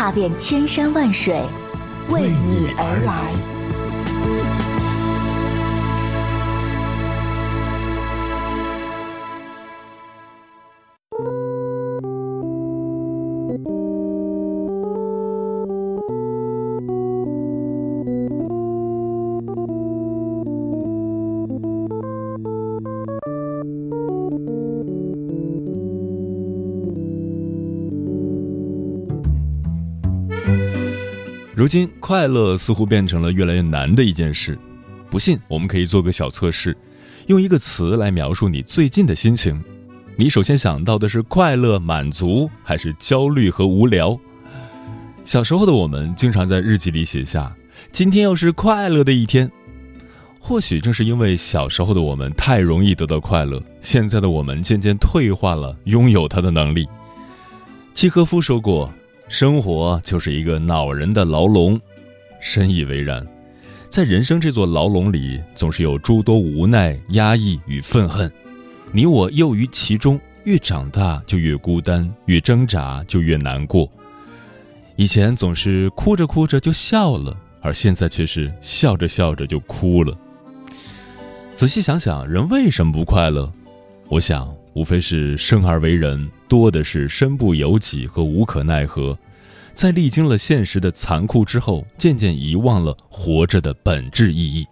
踏遍千山万水，为你而来。如今，快乐似乎变成了越来越难的一件事。不信，我们可以做个小测试，用一个词来描述你最近的心情。你首先想到的是快乐、满足，还是焦虑和无聊？小时候的我们经常在日记里写下：“今天又是快乐的一天。”或许正是因为小时候的我们太容易得到快乐，现在的我们渐渐退化了拥有它的能力。契诃夫说过。生活就是一个恼人的牢笼，深以为然。在人生这座牢笼里，总是有诸多无奈、压抑与愤恨，你我囿于其中。越长大就越孤单，越挣扎就越难过。以前总是哭着哭着就笑了，而现在却是笑着笑着就哭了。仔细想想，人为什么不快乐？我想。无非是生而为人，多的是身不由己和无可奈何，在历经了现实的残酷之后，渐渐遗忘了活着的本质意义。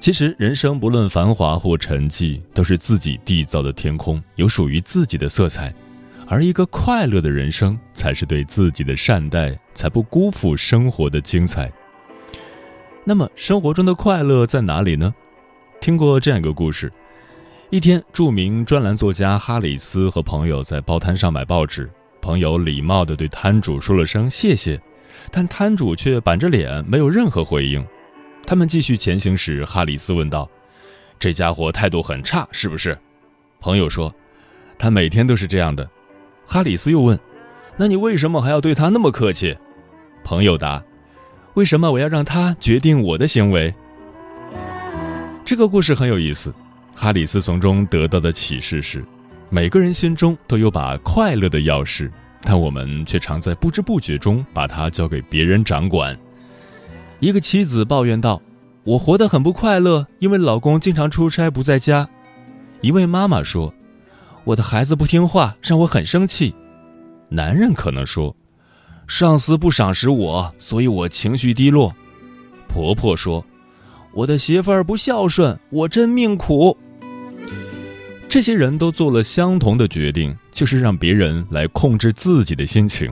其实，人生不论繁华或沉寂，都是自己缔造的天空，有属于自己的色彩。而一个快乐的人生，才是对自己的善待，才不辜负生活的精彩。那么，生活中的快乐在哪里呢？听过这样一个故事。一天，著名专栏作家哈里斯和朋友在报摊上买报纸。朋友礼貌地对摊主说了声谢谢，但摊主却板着脸，没有任何回应。他们继续前行时，哈里斯问道：“这家伙态度很差，是不是？”朋友说：“他每天都是这样的。”哈里斯又问：“那你为什么还要对他那么客气？”朋友答：“为什么我要让他决定我的行为？”这个故事很有意思。哈里斯从中得到的启示是：每个人心中都有把快乐的钥匙，但我们却常在不知不觉中把它交给别人掌管。一个妻子抱怨道：“我活得很不快乐，因为老公经常出差不在家。”一位妈妈说：“我的孩子不听话，让我很生气。”男人可能说：“上司不赏识我，所以我情绪低落。”婆婆说：“我的媳妇儿不孝顺，我真命苦。”这些人都做了相同的决定，就是让别人来控制自己的心情。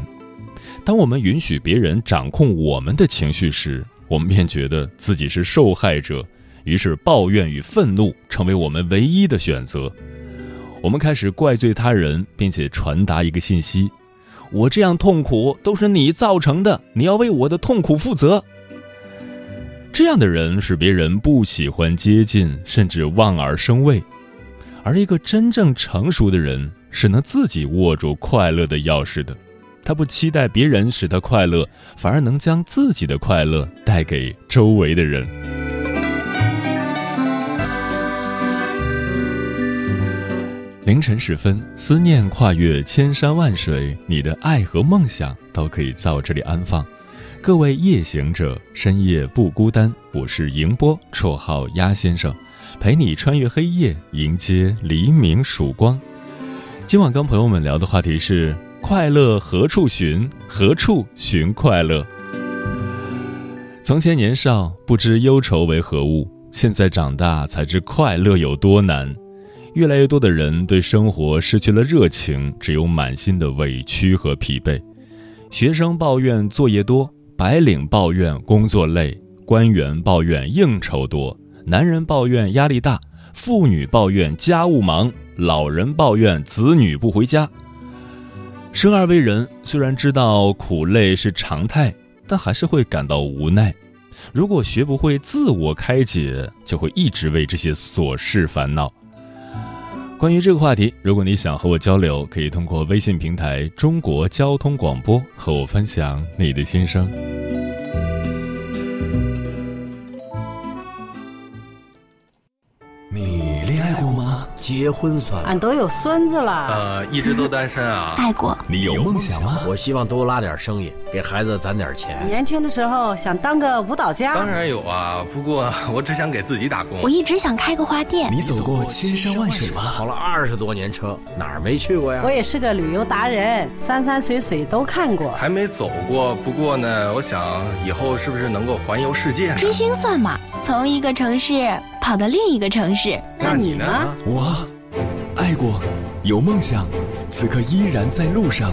当我们允许别人掌控我们的情绪时，我们便觉得自己是受害者，于是抱怨与愤怒成为我们唯一的选择。我们开始怪罪他人，并且传达一个信息：我这样痛苦都是你造成的，你要为我的痛苦负责。这样的人使别人不喜欢接近，甚至望而生畏。而一个真正成熟的人是能自己握住快乐的钥匙的，他不期待别人使他快乐，反而能将自己的快乐带给周围的人。凌晨时分，思念跨越千山万水，你的爱和梦想都可以在我这里安放。各位夜行者，深夜不孤单，我是迎波，绰号鸭先生。陪你穿越黑夜，迎接黎明曙光。今晚跟朋友们聊的话题是：快乐何处寻？何处寻快乐？从前年少不知忧愁为何物，现在长大才知快乐有多难。越来越多的人对生活失去了热情，只有满心的委屈和疲惫。学生抱怨作业多，白领抱怨工作累，官员抱怨应酬多。男人抱怨压力大，妇女抱怨家务忙，老人抱怨子女不回家。生而为人，虽然知道苦累是常态，但还是会感到无奈。如果学不会自我开解，就会一直为这些琐事烦恼。关于这个话题，如果你想和我交流，可以通过微信平台“中国交通广播”和我分享你的心声。结婚算俺都有孙子了。呃，一直都单身啊。爱过。你有梦想吗？我希望多拉点生意，给孩子攒点钱。年轻的时候想当个舞蹈家。当然有啊，不过我只想给自己打工。我一直想开个花店。你走过千山万水吗？跑了二十多年车，哪儿没去过呀？我也是个旅游达人，山山水水都看过。还没走过，不过呢，我想以后是不是能够环游世界？追星算吗？从一个城市跑到另一个城市。那你呢？我。爱过，有梦想，此刻依然在路上，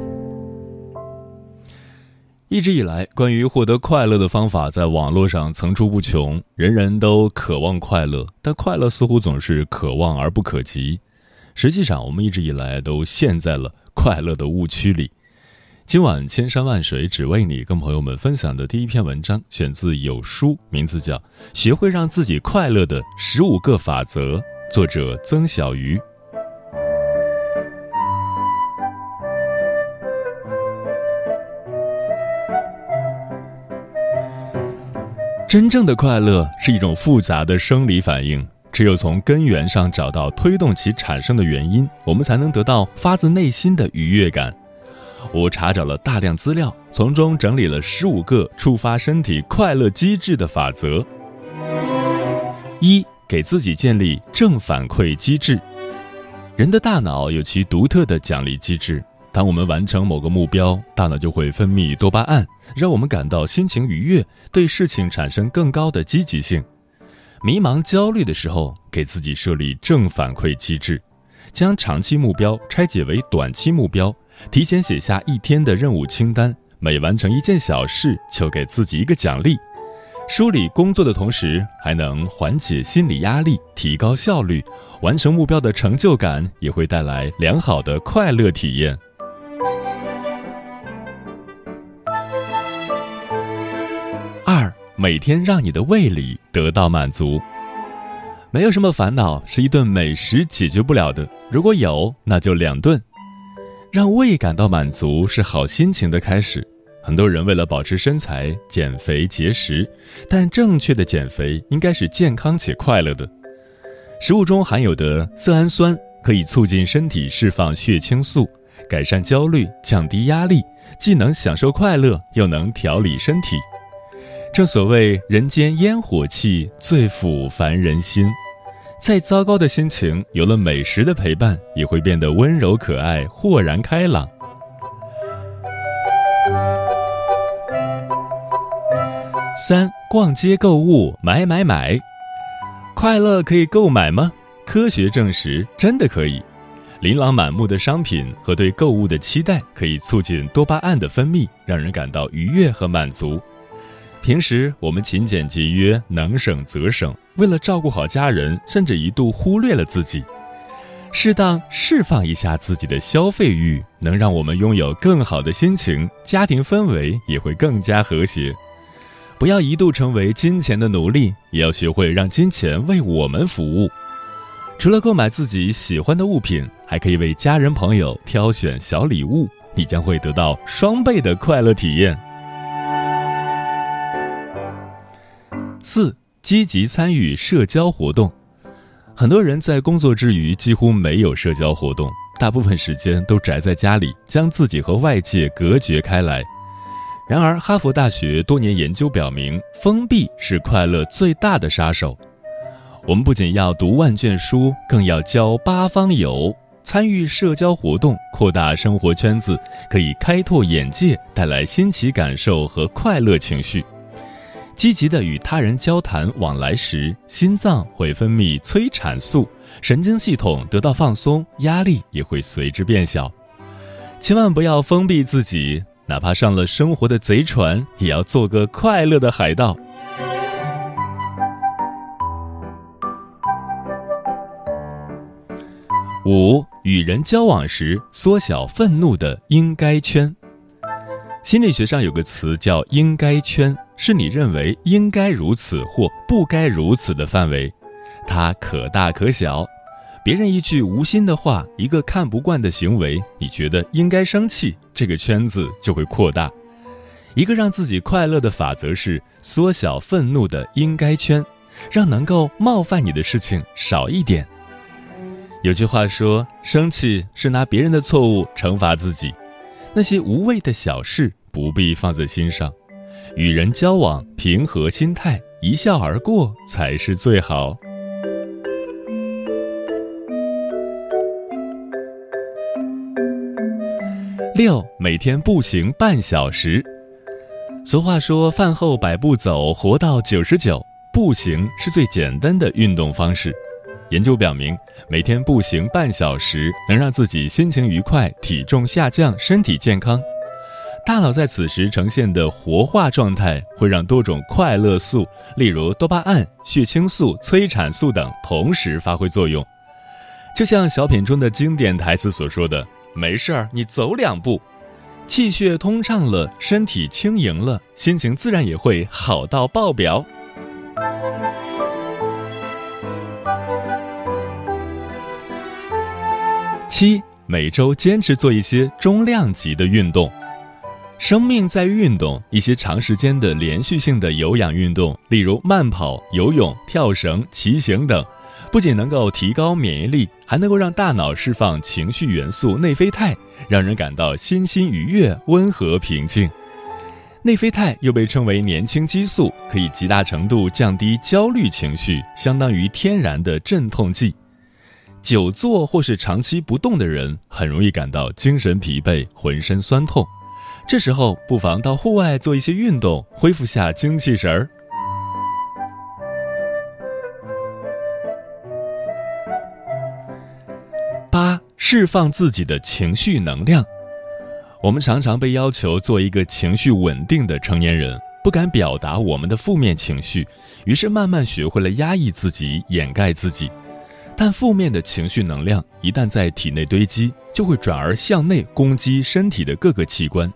一直以来，关于获得快乐的方法在网络上层出不穷，人人都渴望快乐，但快乐似乎总是可望而不可及。实际上，我们一直以来都陷在了快乐的误区里。今晚千山万水只为你，跟朋友们分享的第一篇文章选自有书，名字叫《学会让自己快乐的十五个法则》，作者曾小鱼。真正的快乐是一种复杂的生理反应，只有从根源上找到推动其产生的原因，我们才能得到发自内心的愉悦感。我查找了大量资料，从中整理了十五个触发身体快乐机制的法则。一，给自己建立正反馈机制。人的大脑有其独特的奖励机制。当我们完成某个目标，大脑就会分泌多巴胺，让我们感到心情愉悦，对事情产生更高的积极性。迷茫、焦虑的时候，给自己设立正反馈机制，将长期目标拆解为短期目标，提前写下一天的任务清单，每完成一件小事就给自己一个奖励。梳理工作的同时，还能缓解心理压力，提高效率，完成目标的成就感也会带来良好的快乐体验。每天让你的胃里得到满足，没有什么烦恼是一顿美食解决不了的。如果有，那就两顿。让胃感到满足是好心情的开始。很多人为了保持身材减肥节食，但正确的减肥应该是健康且快乐的。食物中含有的色氨酸可以促进身体释放血清素，改善焦虑，降低压力，既能享受快乐，又能调理身体。正所谓人间烟火气，最抚凡人心。再糟糕的心情，有了美食的陪伴，也会变得温柔可爱、豁然开朗。三、逛街购物，买买买，快乐可以购买吗？科学证实，真的可以。琳琅满目的商品和对购物的期待，可以促进多巴胺的分泌，让人感到愉悦和满足。平时我们勤俭节约，能省则省，为了照顾好家人，甚至一度忽略了自己。适当释放一下自己的消费欲，能让我们拥有更好的心情，家庭氛围也会更加和谐。不要一度成为金钱的奴隶，也要学会让金钱为我们服务。除了购买自己喜欢的物品，还可以为家人朋友挑选小礼物，你将会得到双倍的快乐体验。四、积极参与社交活动。很多人在工作之余几乎没有社交活动，大部分时间都宅在家里，将自己和外界隔绝开来。然而，哈佛大学多年研究表明，封闭是快乐最大的杀手。我们不仅要读万卷书，更要交八方友，参与社交活动，扩大生活圈子，可以开拓眼界，带来新奇感受和快乐情绪。积极的与他人交谈往来时，心脏会分泌催产素，神经系统得到放松，压力也会随之变小。千万不要封闭自己，哪怕上了生活的贼船，也要做个快乐的海盗。五，与人交往时缩小愤怒的应该圈。心理学上有个词叫“应该圈”，是你认为应该如此或不该如此的范围，它可大可小。别人一句无心的话，一个看不惯的行为，你觉得应该生气，这个圈子就会扩大。一个让自己快乐的法则是缩小愤怒的应该圈，让能够冒犯你的事情少一点。有句话说，生气是拿别人的错误惩罚自己。那些无谓的小事不必放在心上，与人交往平和心态，一笑而过才是最好。六，每天步行半小时。俗话说，饭后百步走，活到九十九。步行是最简单的运动方式。研究表明，每天步行半小时能让自己心情愉快、体重下降、身体健康。大脑在此时呈现的活化状态，会让多种快乐素，例如多巴胺、血清素、催产素等同时发挥作用。就像小品中的经典台词所说的：“没事儿，你走两步，气血通畅了，身体轻盈了，心情自然也会好到爆表。”七每周坚持做一些中量级的运动，生命在于运动。一些长时间的连续性的有氧运动，例如慢跑、游泳、跳绳、骑行等，不仅能够提高免疫力，还能够让大脑释放情绪元素内啡肽，让人感到心心愉悦、温和平静。内啡肽又被称为年轻激素，可以极大程度降低焦虑情绪，相当于天然的镇痛剂。久坐或是长期不动的人，很容易感到精神疲惫、浑身酸痛。这时候，不妨到户外做一些运动，恢复下精气神儿。八、释放自己的情绪能量。我们常常被要求做一个情绪稳定的成年人，不敢表达我们的负面情绪，于是慢慢学会了压抑自己、掩盖自己。但负面的情绪能量一旦在体内堆积，就会转而向内攻击身体的各个器官。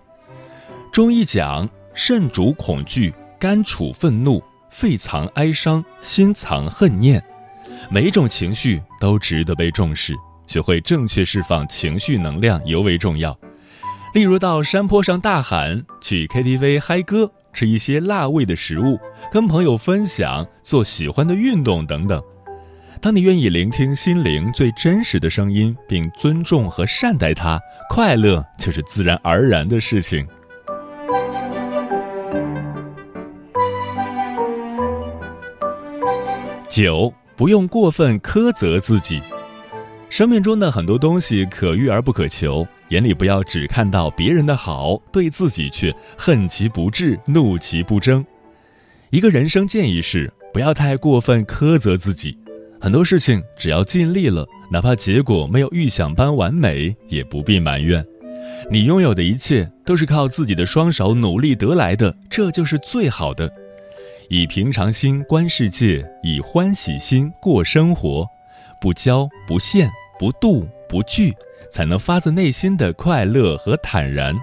中医讲，肾主恐惧，肝储愤怒，肺藏哀伤，心藏恨念。每一种情绪都值得被重视，学会正确释放情绪能量尤为重要。例如，到山坡上大喊，去 KTV 嗨歌，吃一些辣味的食物，跟朋友分享，做喜欢的运动等等。当你愿意聆听心灵最真实的声音，并尊重和善待它，快乐就是自然而然的事情。九，不用过分苛责自己。生命中的很多东西可遇而不可求，眼里不要只看到别人的好，对自己却恨其不至，怒其不争。一个人生建议是，不要太过分苛责自己。很多事情只要尽力了，哪怕结果没有预想般完美，也不必埋怨。你拥有的一切都是靠自己的双手努力得来的，这就是最好的。以平常心观世界，以欢喜心过生活，不骄不羡不妒不惧，才能发自内心的快乐和坦然。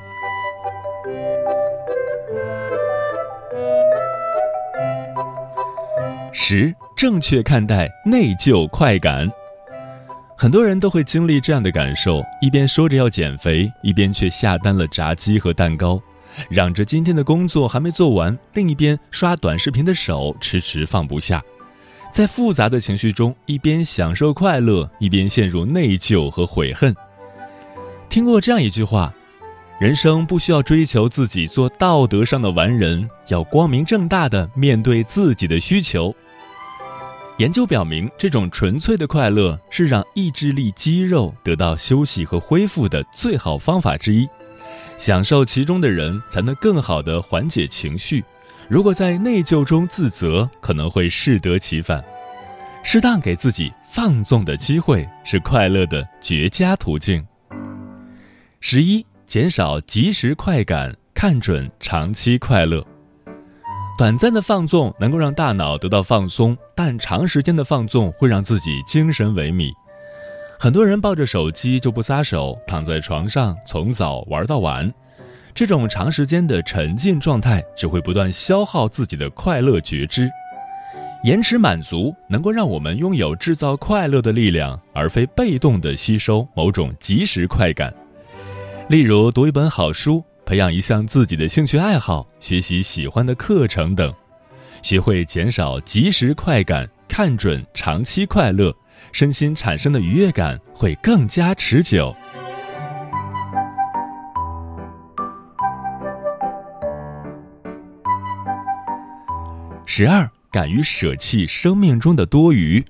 十。正确看待内疚快感，很多人都会经历这样的感受：一边说着要减肥，一边却下单了炸鸡和蛋糕；嚷着今天的工作还没做完，另一边刷短视频的手迟迟放不下。在复杂的情绪中，一边享受快乐，一边陷入内疚和悔恨。听过这样一句话：人生不需要追求自己做道德上的完人，要光明正大的面对自己的需求。研究表明，这种纯粹的快乐是让意志力肌肉得到休息和恢复的最好方法之一。享受其中的人，才能更好的缓解情绪，如果在内疚中自责，可能会适得其反。适当给自己放纵的机会，是快乐的绝佳途径。十一，减少即时快感，看准长期快乐。短暂的放纵能够让大脑得到放松，但长时间的放纵会让自己精神萎靡。很多人抱着手机就不撒手，躺在床上从早玩到晚，这种长时间的沉浸状态只会不断消耗自己的快乐觉知。延迟满足能够让我们拥有制造快乐的力量，而非被动的吸收某种即时快感。例如，读一本好书，培养一项自己的兴趣爱好，学习喜欢的课程等，学会减少即时快感，看准长期快乐。身心产生的愉悦感会更加持久。十二，敢于舍弃生命中的多余。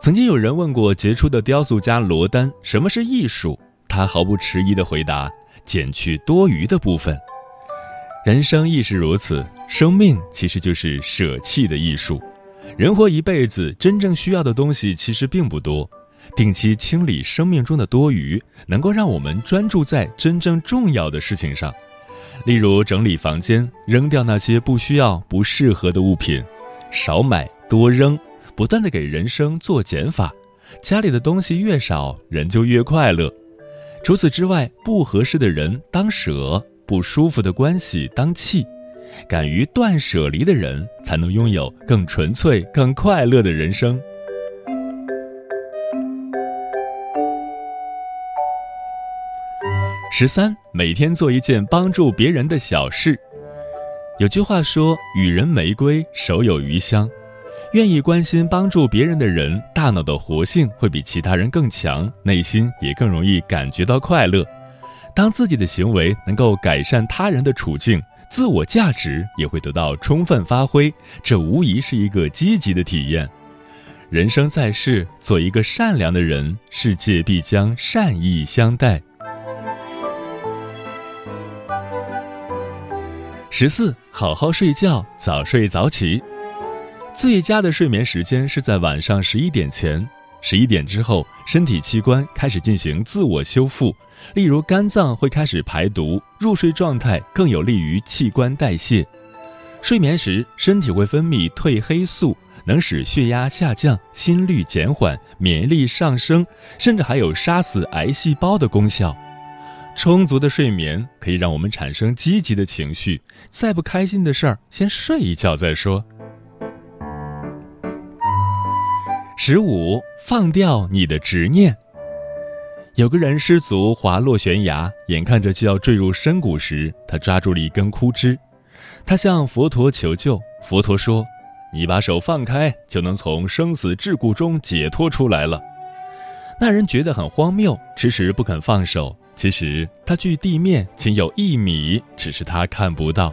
曾经有人问过杰出的雕塑家罗丹：“什么是艺术？”他毫不迟疑的回答：“减去多余的部分。”人生亦是如此，生命其实就是舍弃的艺术。人活一辈子，真正需要的东西其实并不多。定期清理生命中的多余，能够让我们专注在真正重要的事情上。例如，整理房间，扔掉那些不需要、不适合的物品；少买多扔，不断的给人生做减法。家里的东西越少，人就越快乐。除此之外，不合适的人当舍，不舒服的关系当弃。敢于断舍离的人，才能拥有更纯粹、更快乐的人生。十三，每天做一件帮助别人的小事。有句话说：“予人玫瑰，手有余香。”愿意关心、帮助别人的人，大脑的活性会比其他人更强，内心也更容易感觉到快乐。当自己的行为能够改善他人的处境。自我价值也会得到充分发挥，这无疑是一个积极的体验。人生在世，做一个善良的人，世界必将善意相待。十四，好好睡觉，早睡早起。最佳的睡眠时间是在晚上十一点前。十一点之后，身体器官开始进行自我修复，例如肝脏会开始排毒，入睡状态更有利于器官代谢。睡眠时，身体会分泌褪黑素，能使血压下降、心率减缓、免疫力上升，甚至还有杀死癌细胞的功效。充足的睡眠可以让我们产生积极的情绪，再不开心的事儿，先睡一觉再说。十五，放掉你的执念。有个人失足滑落悬崖，眼看着就要坠入深谷时，他抓住了一根枯枝，他向佛陀求救。佛陀说：“你把手放开，就能从生死桎梏中解脱出来了。”那人觉得很荒谬，迟迟不肯放手。其实他距地面仅有一米，只是他看不到。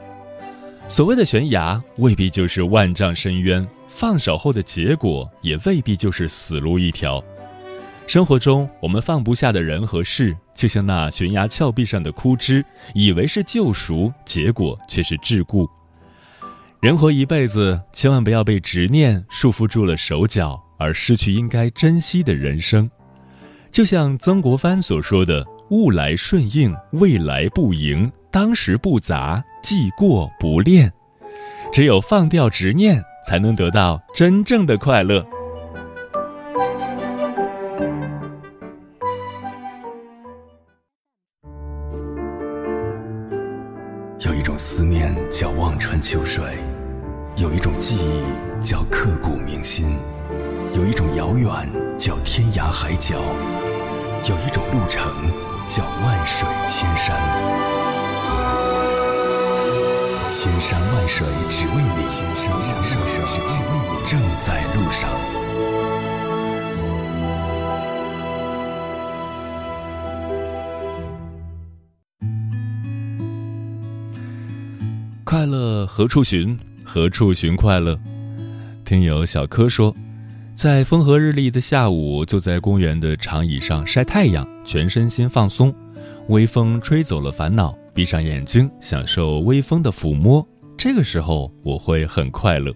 所谓的悬崖，未必就是万丈深渊。放手后的结果也未必就是死路一条。生活中，我们放不下的人和事，就像那悬崖峭壁上的枯枝，以为是救赎，结果却是桎梏。人活一辈子，千万不要被执念束缚住了手脚，而失去应该珍惜的人生。就像曾国藩所说的：“物来顺应，未来不迎，当时不杂，既过不恋。”只有放掉执念。才能得到真正的快乐。有一种思念叫望穿秋水，有一种记忆叫刻骨铭心，有一种遥远叫天涯海角，有一种路程叫万水千山。千山万水只为你，千山万水只为你，正在路上。快乐何处寻？何处寻快乐？听友小柯说，在风和日丽的下午，坐在公园的长椅上晒太阳，全身心放松，微风吹走了烦恼。闭上眼睛，享受微风的抚摸，这个时候我会很快乐。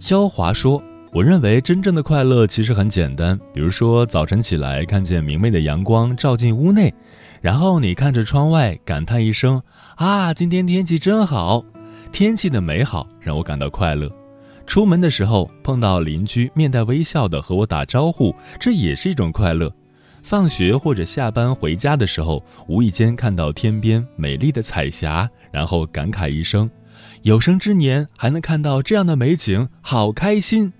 肖华说：“我认为真正的快乐其实很简单，比如说早晨起来看见明媚的阳光照进屋内，然后你看着窗外感叹一声：啊，今天天气真好！天气的美好让我感到快乐。出门的时候碰到邻居面带微笑的和我打招呼，这也是一种快乐。放学或者下班回家的时候，无意间看到天边美丽的彩霞，然后感慨一声。”有生之年还能看到这样的美景，好开心。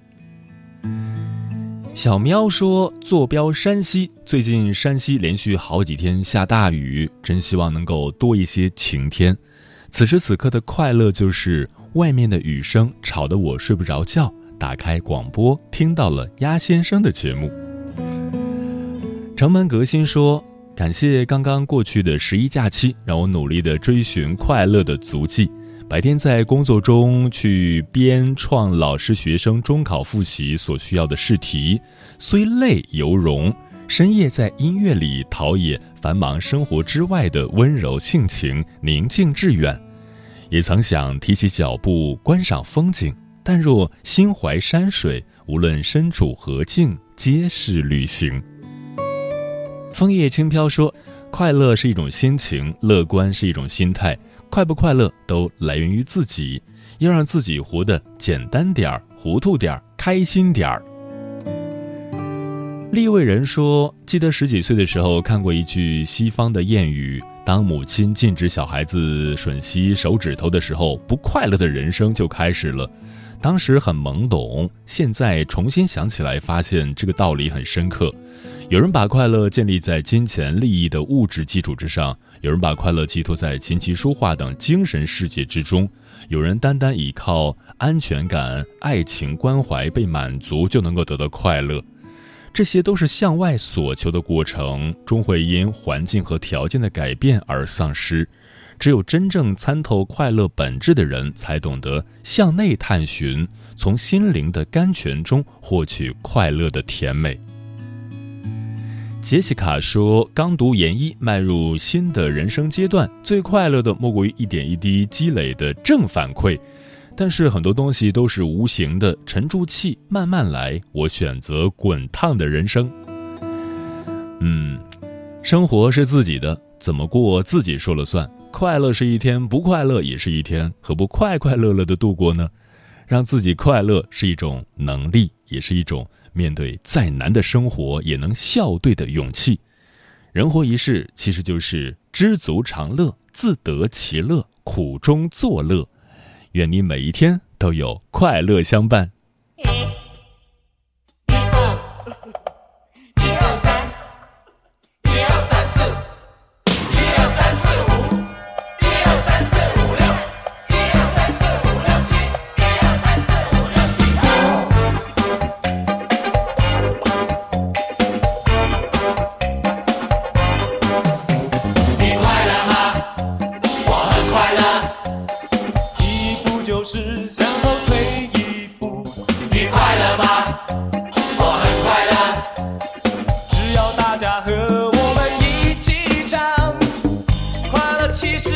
小喵说：“坐标山西，最近山西连续好几天下大雨，真希望能够多一些晴天。此时此刻的快乐就是外面的雨声吵得我睡不着觉，打开广播听到了鸭先生的节目。”城门革新说：“感谢刚刚过去的十一假期，让我努力的追寻快乐的足迹。”白天在工作中去编创老师学生中考复习所需要的试题，虽累犹荣；深夜在音乐里陶冶繁忙生活之外的温柔性情，宁静致远。也曾想提起脚步观赏风景，但若心怀山水，无论身处何境，皆是旅行。枫叶轻飘说：“快乐是一种心情，乐观是一种心态。”快不快乐都来源于自己，要让自己活得简单点儿、糊涂点儿、开心点儿。立位人说：“记得十几岁的时候看过一句西方的谚语，当母亲禁止小孩子吮吸手指头的时候，不快乐的人生就开始了。”当时很懵懂，现在重新想起来，发现这个道理很深刻。有人把快乐建立在金钱利益的物质基础之上，有人把快乐寄托在琴棋书画等精神世界之中，有人单单依靠安全感、爱情关怀被满足就能够得到快乐。这些都是向外所求的过程，终会因环境和条件的改变而丧失。只有真正参透快乐本质的人，才懂得向内探寻，从心灵的甘泉中获取快乐的甜美。杰西卡说：“刚读研一，迈入新的人生阶段，最快乐的莫过于一点一滴积累的正反馈。但是很多东西都是无形的，沉住气，慢慢来。我选择滚烫的人生。嗯，生活是自己的，怎么过自己说了算。快乐是一天，不快乐也是一天，何不快快乐乐的度过呢？让自己快乐是一种能力，也是一种。”面对再难的生活，也能笑对的勇气。人活一世，其实就是知足常乐，自得其乐，苦中作乐。愿你每一天都有快乐相伴。其实